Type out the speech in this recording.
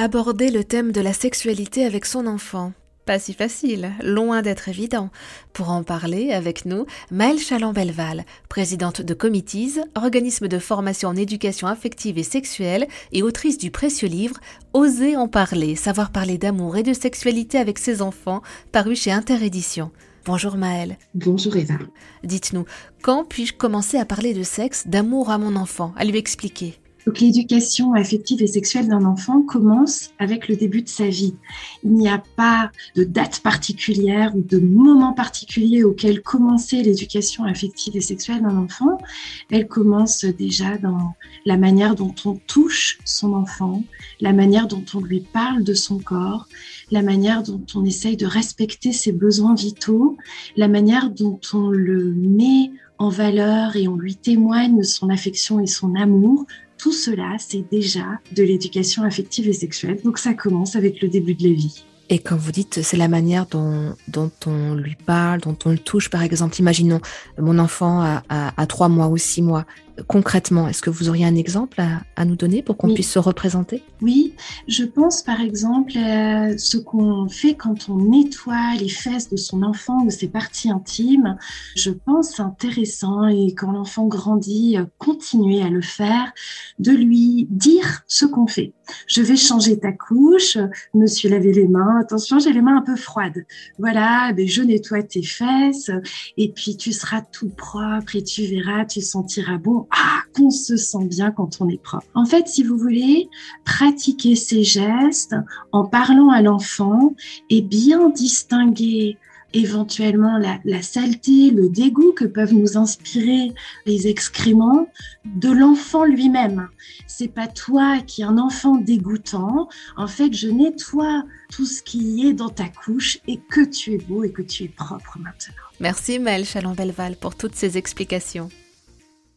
Aborder le thème de la sexualité avec son enfant. Pas si facile, loin d'être évident. Pour en parler avec nous, Maëlle Chaland-Belval, présidente de Committees, organisme de formation en éducation affective et sexuelle et autrice du précieux livre Oser en parler, savoir parler d'amour et de sexualité avec ses enfants, paru chez Interédition. Bonjour Maëlle. Bonjour Eva. Dites-nous, quand puis-je commencer à parler de sexe, d'amour à mon enfant, à lui expliquer donc l'éducation affective et sexuelle d'un enfant commence avec le début de sa vie. Il n'y a pas de date particulière ou de moment particulier auquel commencer l'éducation affective et sexuelle d'un enfant. Elle commence déjà dans la manière dont on touche son enfant, la manière dont on lui parle de son corps, la manière dont on essaye de respecter ses besoins vitaux, la manière dont on le met en valeur et on lui témoigne son affection et son amour tout cela, c'est déjà de l'éducation affective et sexuelle. Donc ça commence avec le début de la vie. Et quand vous dites, c'est la manière dont, dont, on lui parle, dont on le touche, par exemple, imaginons mon enfant a, trois mois ou six mois, concrètement, est-ce que vous auriez un exemple à, nous donner pour qu'on puisse se représenter? Oui, je pense par exemple à ce qu'on fait quand on nettoie les fesses de son enfant ou ses parties intimes. Je pense intéressant et quand l'enfant grandit, continuer à le faire, de lui dire ce qu'on fait. Je vais changer ta couche, me suis lavé les mains, attention, j'ai les mains un peu froides. Voilà, mais je nettoie tes fesses et puis tu seras tout propre et tu verras, tu sentiras bon ah, qu'on se sent bien quand on est propre. En fait, si vous voulez, pratiquer ces gestes en parlant à l'enfant et bien distinguer éventuellement la, saleté, le dégoût que peuvent nous inspirer les excréments de l'enfant lui-même. C'est pas toi qui es un enfant dégoûtant. En fait, je nettoie tout ce qui est dans ta couche et que tu es beau et que tu es propre maintenant. Merci Maëlle Chalon-Belval pour toutes ces explications.